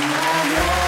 Obrigado.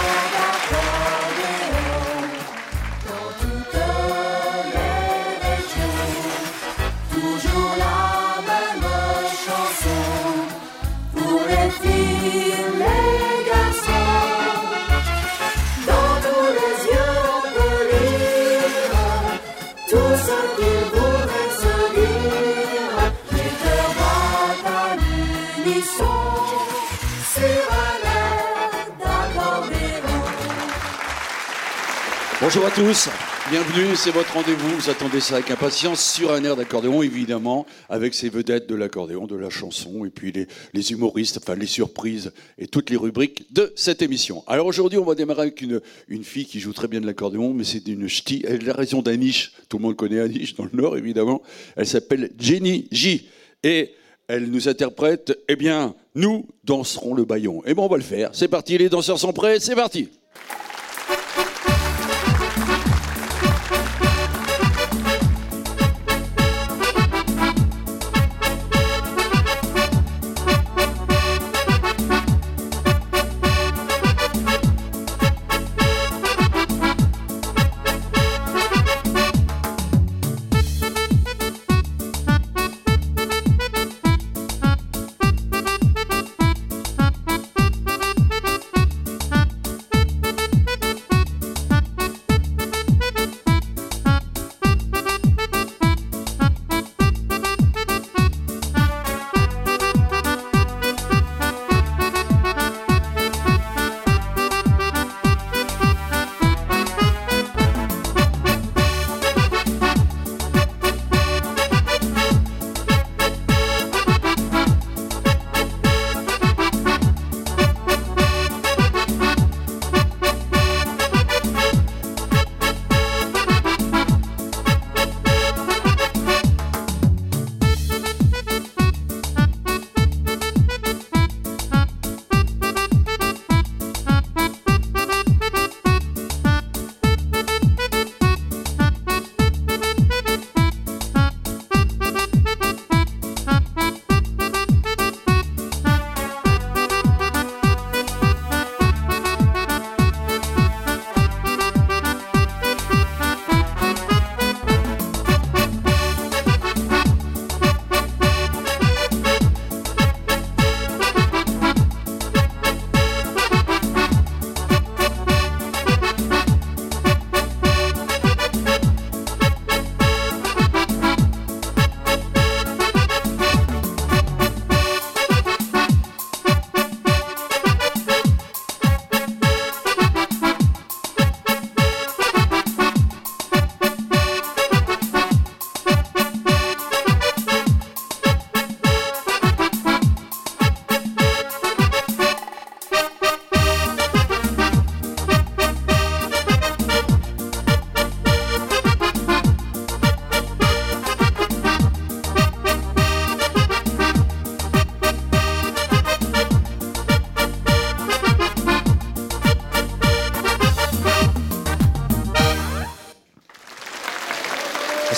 Bonjour à tous, bienvenue, c'est votre rendez-vous, vous attendez ça avec impatience sur un air d'accordéon évidemment, avec ces vedettes de l'accordéon, de la chanson, et puis les, humoristes, enfin les surprises et toutes les rubriques de cette émission. Alors aujourd'hui on va démarrer avec une, une fille qui joue très bien de l'accordéon, mais c'est une ch'ti, elle est la région d'Aniche, tout le monde connaît Aniche dans le Nord évidemment, elle s'appelle Jenny J. Et elle nous interprète, eh bien, nous danserons le baillon. Et eh bon, on va le faire. C'est parti, les danseurs sont prêts, c'est parti.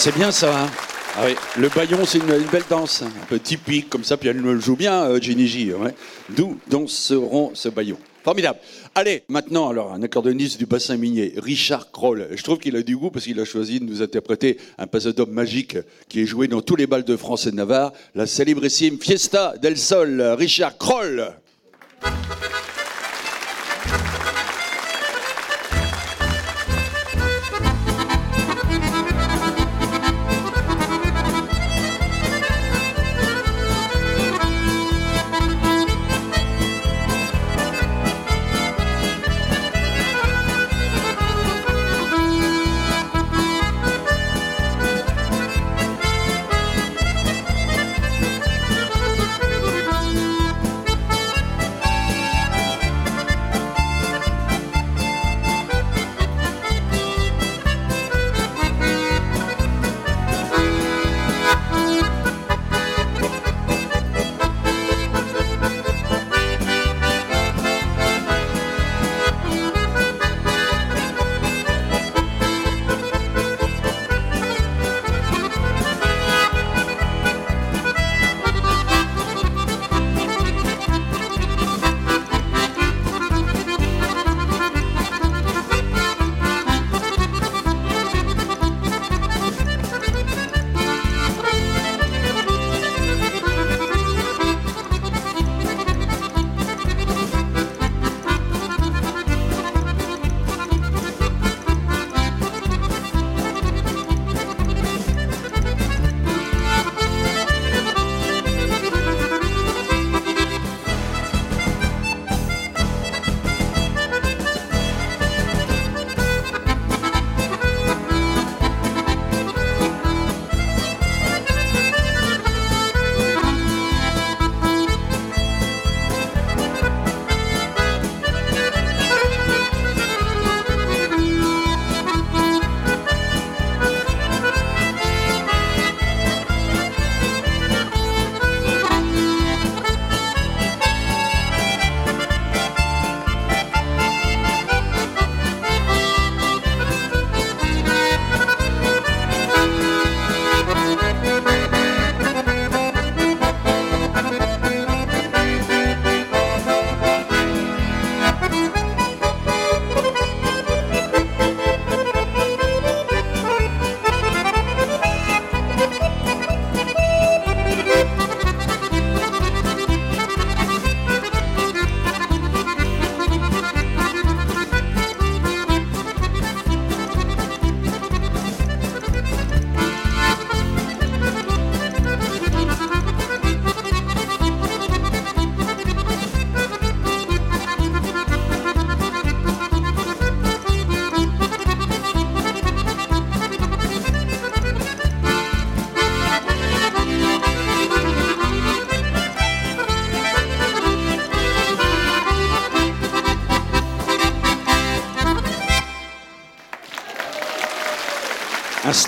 C'est bien ça. Hein ah oui. Le baillon, c'est une, belle danse, un peu typique, comme ça, puis elle le joue bien, euh, J. Ouais. D'où danseront ce baillon. Formidable. Allez, maintenant, alors, un accordéoniste du bassin minier, Richard Kroll. Je trouve qu'il a du goût parce qu'il a choisi de nous interpréter un pasadum magique qui est joué dans tous les balles de France et de Navarre, la célébrissime Fiesta del Sol. Richard Kroll.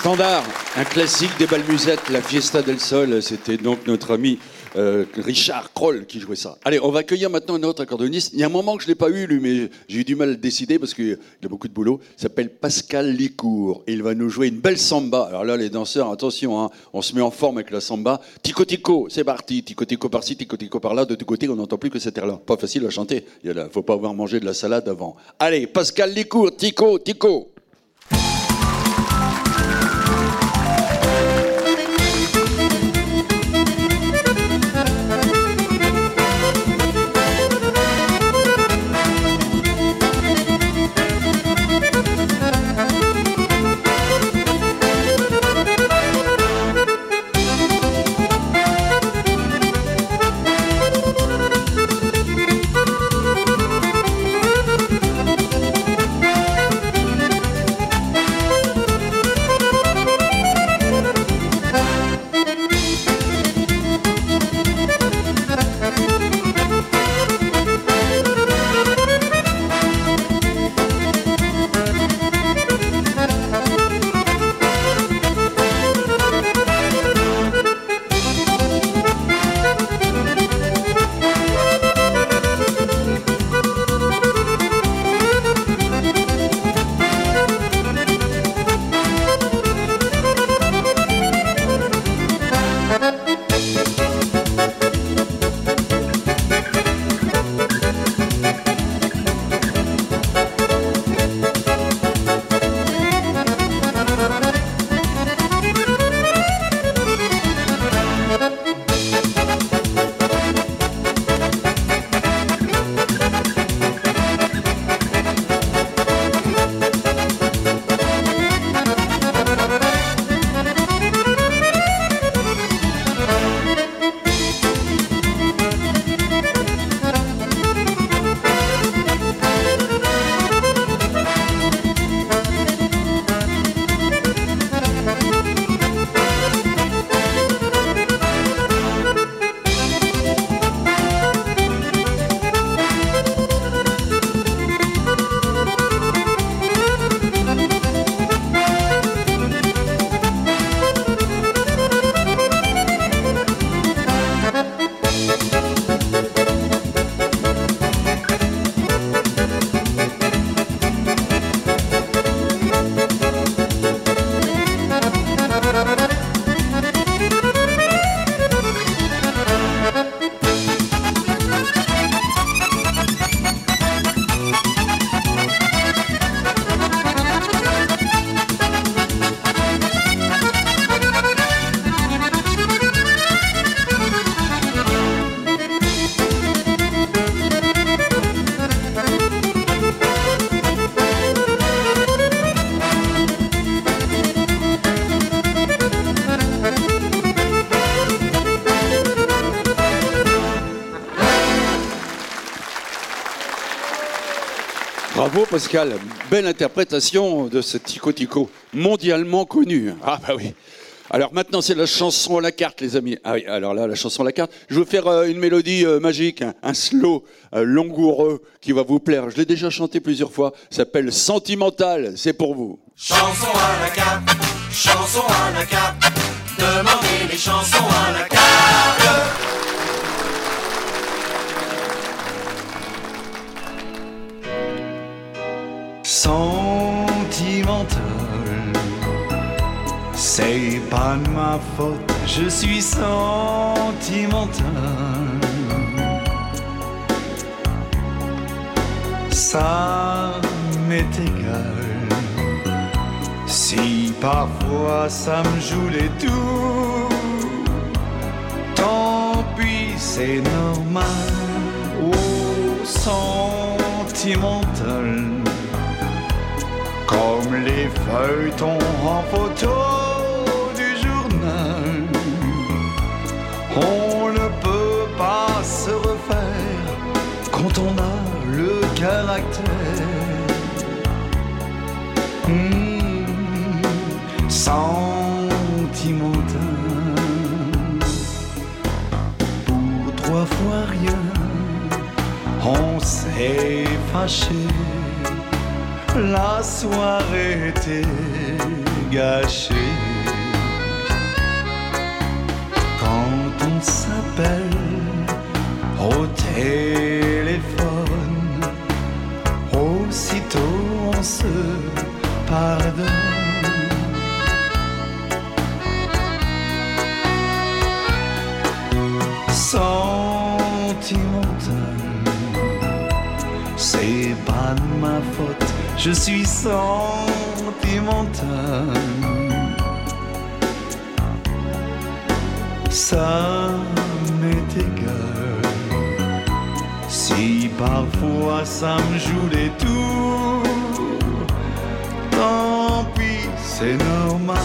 Standard, un classique des balmusettes, la Fiesta del Sol. C'était donc notre ami euh, Richard Kroll qui jouait ça. Allez, on va accueillir maintenant un autre accordéoniste. Il y a un moment que je ne l'ai pas eu, lui, mais j'ai eu du mal à le décider parce qu'il a beaucoup de boulot. Il s'appelle Pascal Licourt. Il va nous jouer une belle samba. Alors là, les danseurs, attention, hein, on se met en forme avec la samba. Tico Tico, c'est parti. Tico Tico par-ci, Tico Tico par-là. De tous côtés, on n'entend plus que cette air-là. Pas facile à chanter. Il ne faut pas avoir mangé de la salade avant. Allez, Pascal Licourt, Tico, Tico. Pascal, belle interprétation de ce Tico Tico, mondialement connu. Ah bah oui. Alors maintenant c'est la chanson à la carte les amis. Ah oui, alors là la chanson à la carte. Je vais faire euh, une mélodie euh, magique, un, slow euh, langoureux qui va vous plaire. Je l'ai déjà chanté plusieurs fois, s'appelle Sentimental, c'est pour vous. Chanson à la carte, chanson à la carte, demandez les chansons à la carte. C'est pas de ma faute, je suis sentimental. Ça m'est égal. Si parfois ça me joue les tours, tant pis, c'est normal. Oh, sentimental comme les feuilletons en photo On ne peut pas se refaire quand on a le caractère. Sentimental. Pour trois fois rien, on s'est fâché la soirée était gâché. Sentimental, c'est pas de ma faute, je suis sentimental. Ça m'est égal. Si parfois ça me joue des tours, c'est normal.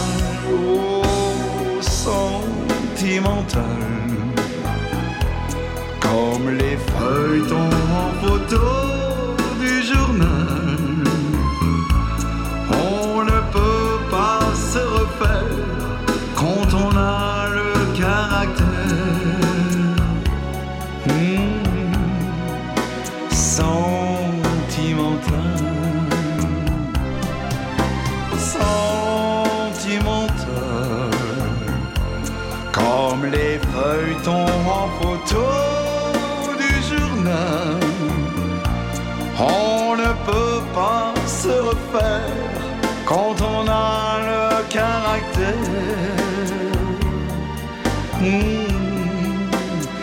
Oh, sentimental. Comme les feuilletons en photo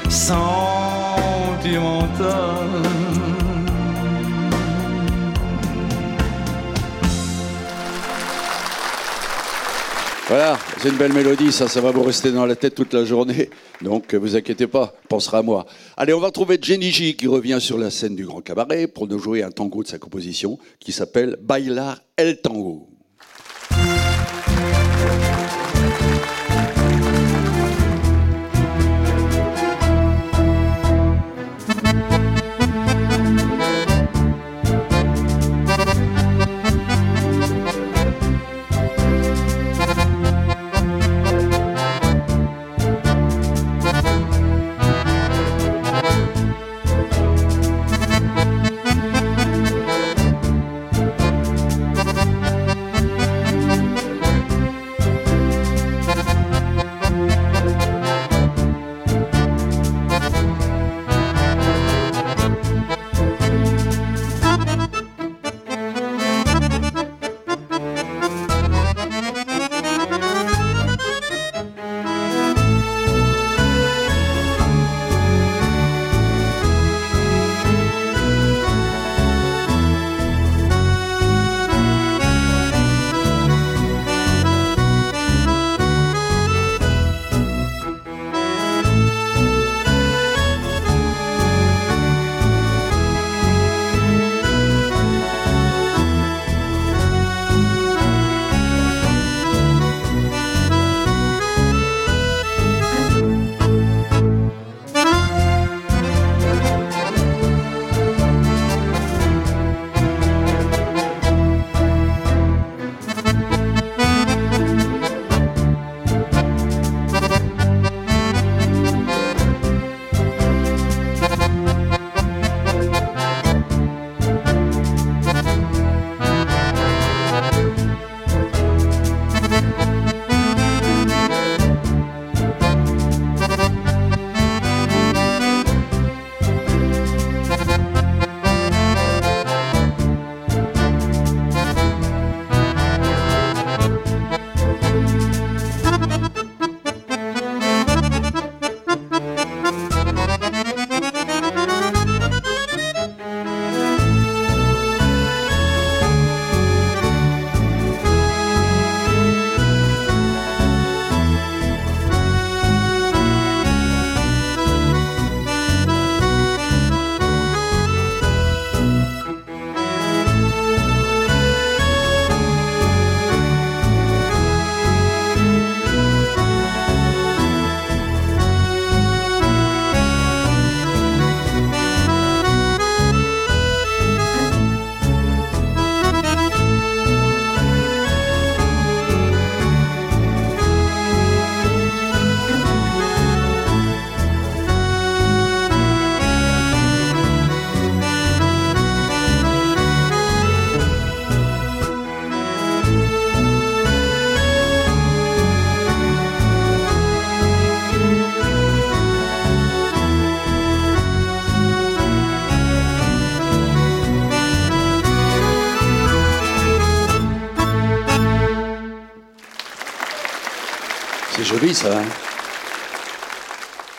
Sentimental. Voilà, c'est une belle mélodie, ça, va vous rester dans la tête toute la journée. Donc, euh, vous inquiétez pas, pensera à moi. Allez, on va retrouver Jenny J qui revient sur la scène du Grand Cabaret pour nous jouer un tango de sa composition qui s'appelle Bailar el Tango.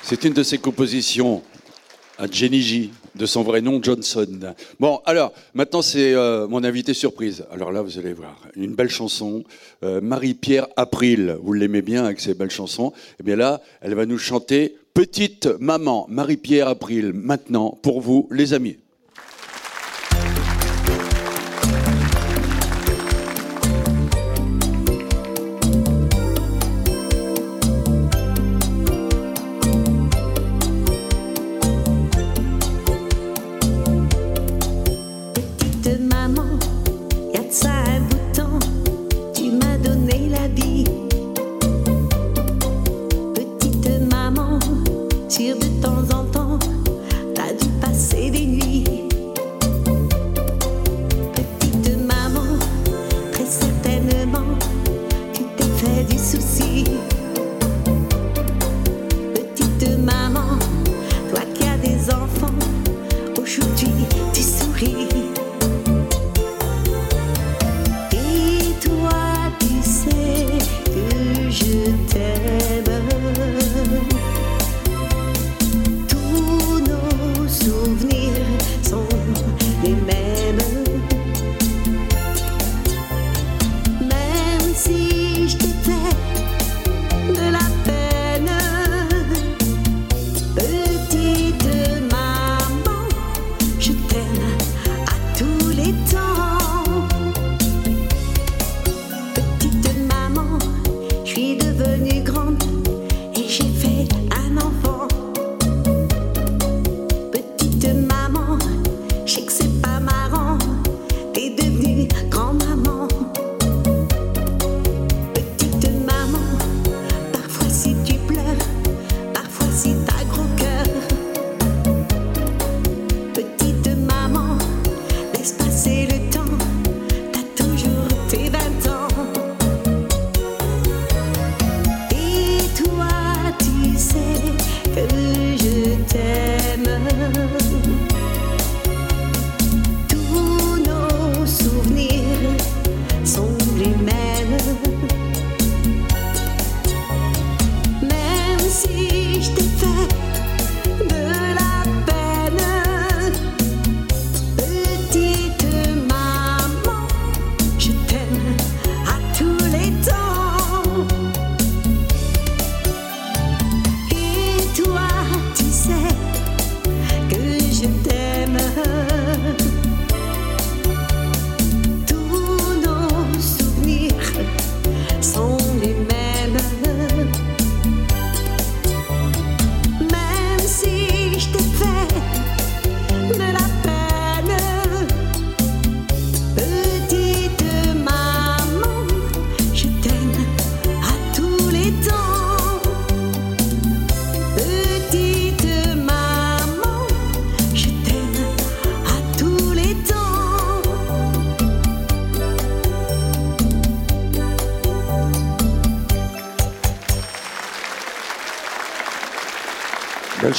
C'est une de ses compositions à Jenny J, de son vrai nom Johnson. Bon, alors, maintenant c'est euh, mon invité surprise. Alors là, vous allez voir, une belle chanson. Euh, Marie-Pierre April, vous l'aimez bien avec ses belles chansons. Eh bien là, elle va nous chanter Petite Maman, Marie-Pierre April, maintenant, pour vous, les amis.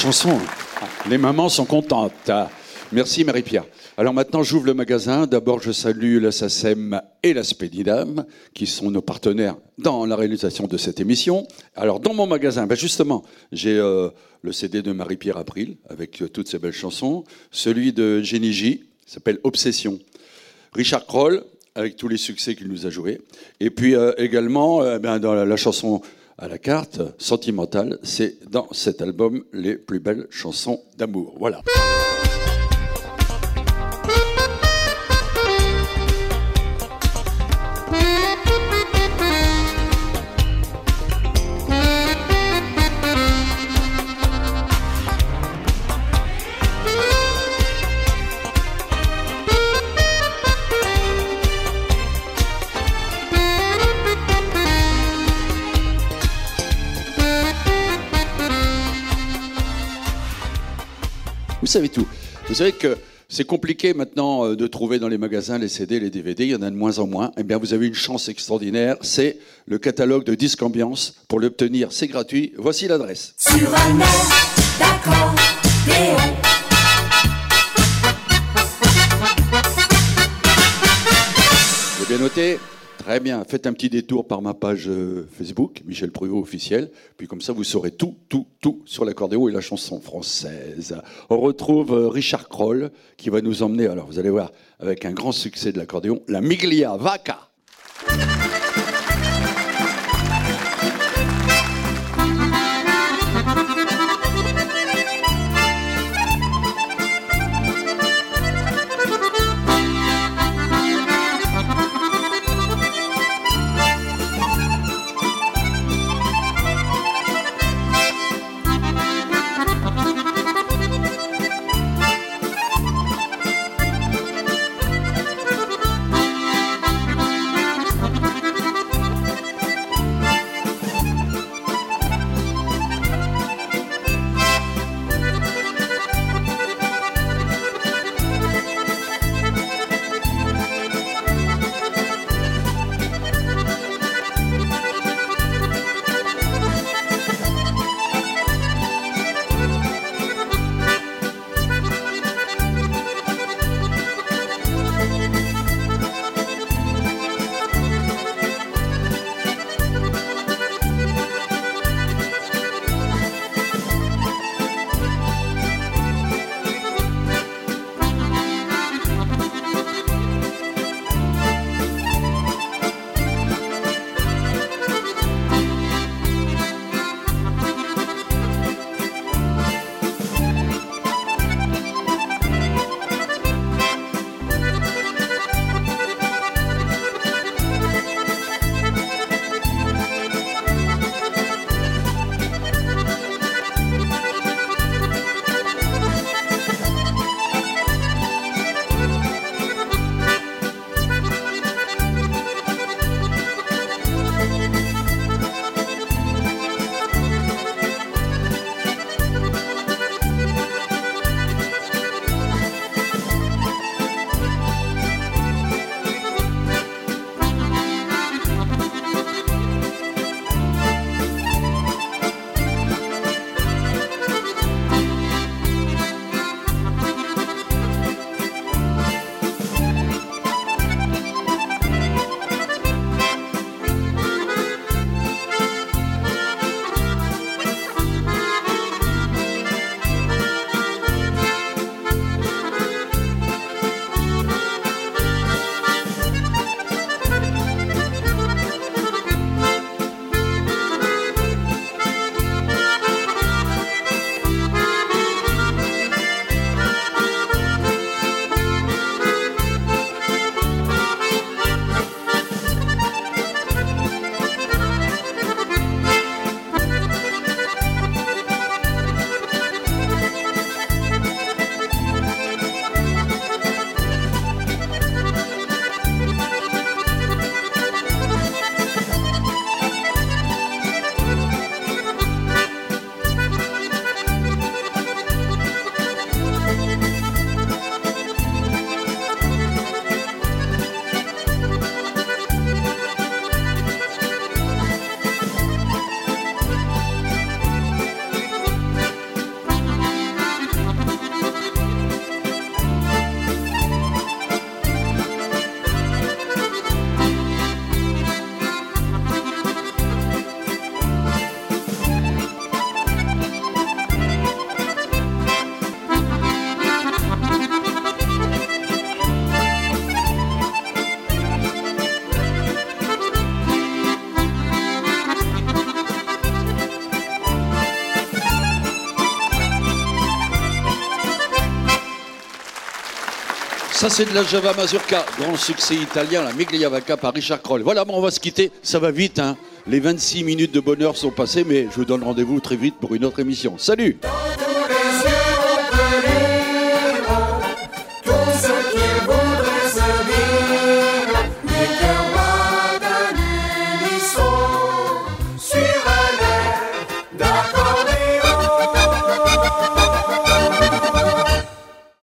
Chanson. Les mamans sont contentes. Merci Marie-Pierre. Alors maintenant, j'ouvre le magasin. D'abord, je salue la SACEM et la Spédidam, qui sont nos partenaires dans la réalisation de cette émission. Alors, dans mon magasin, ben justement, j'ai euh, le CD de Marie-Pierre April, avec euh, toutes ces belles chansons. Celui de Jenny J, s'appelle Obsession. Richard Kroll, avec tous les succès qu'il nous a joués. Et puis euh, également, ben, dans la chanson à la carte, Sentimentale, c'est dans cet album les plus belles chansons d'amour. Voilà. Vous savez tout. Vous savez que c'est compliqué maintenant euh, de trouver dans les magasins les CD, les DVD, il y en a de moins en moins. Eh bien, vous avez une chance extraordinaire, c'est le catalogue de Disque Ambiance. Pour l'obtenir, c'est gratuit. Voici l'adresse. Sur un air bien noté Très bien. Faites un petit détour par ma page euh, Facebook, Michel Pruvot officiel. Puis comme ça, vous saurez tout, tout, tout sur l'accordéon et la chanson française. On retrouve euh, Richard Kroll qui va nous emmener, alors vous allez voir, avec un grand succès de l'accordéon, la Miglia Vaca. Ça, c'est de la Java Mazurka, grand succès italien, la Miglia Vaca par Richard Kroll. Voilà, bon, on va se quitter. Ça va vite, hein. Les 26 minutes de bonheur sont passées, mais je vous donne rendez-vous très vite pour une autre émission. Salut!